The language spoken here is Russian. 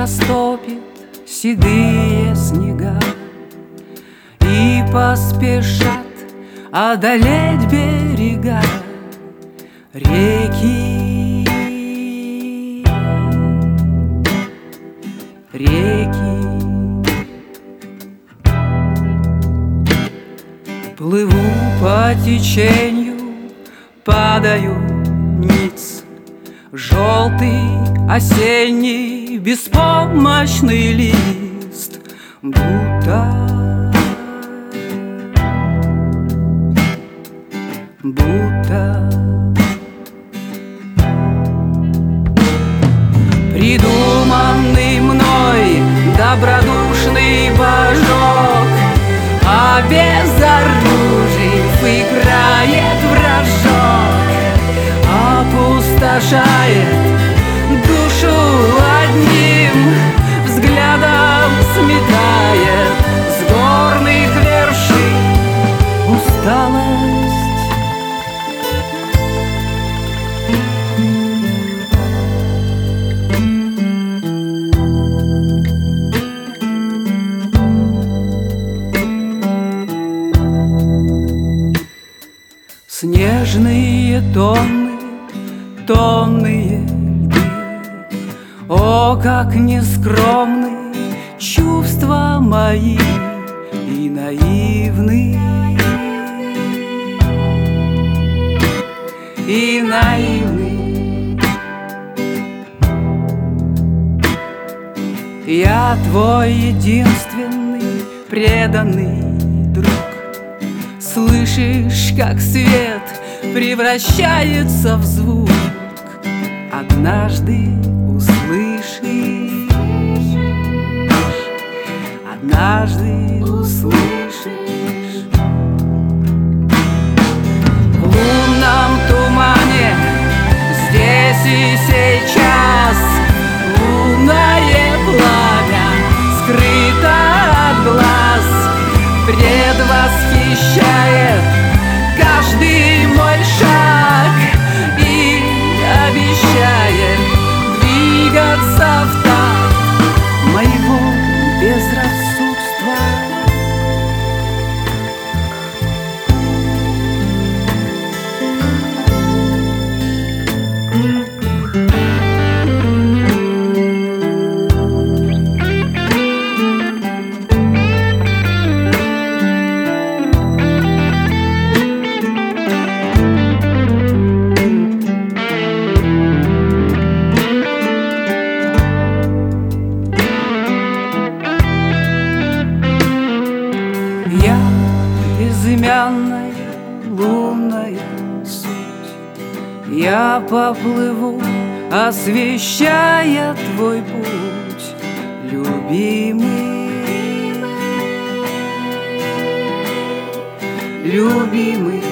растопит седые снега. И поспешат одолеть берега реки. Реки. Плыву по течению, падаю Желтый осенний беспомощный лист Будто Будто Придуманный мной добродушный божок Обезоружив Опустошает душу одним взглядом сметает С горных вершин усталость. Снежные тонны, тонные льды. О, как нескромны чувства мои и наивны. И наивны. Я твой единственный преданный друг. Слышишь, как свет превращается в звук Однажды услышишь. Однажды Я безымянная лунная суть. Я поплыву, освещая твой путь Любимый. Любимый